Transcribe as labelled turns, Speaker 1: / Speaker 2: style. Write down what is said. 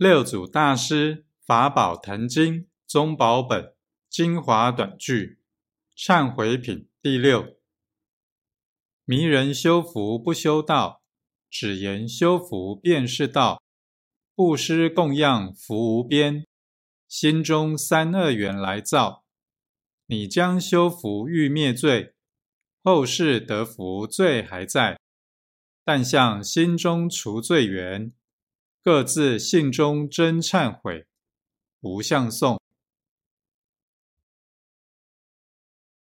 Speaker 1: 六祖大师法宝坛经宗宝本精华短句忏悔品第六：迷人修福不修道，只言修福便是道。布施供养福无边，心中三恶缘来造。你将修福欲灭罪，后世得福罪还在。但向心中除罪缘。各自信中真忏悔，无相送。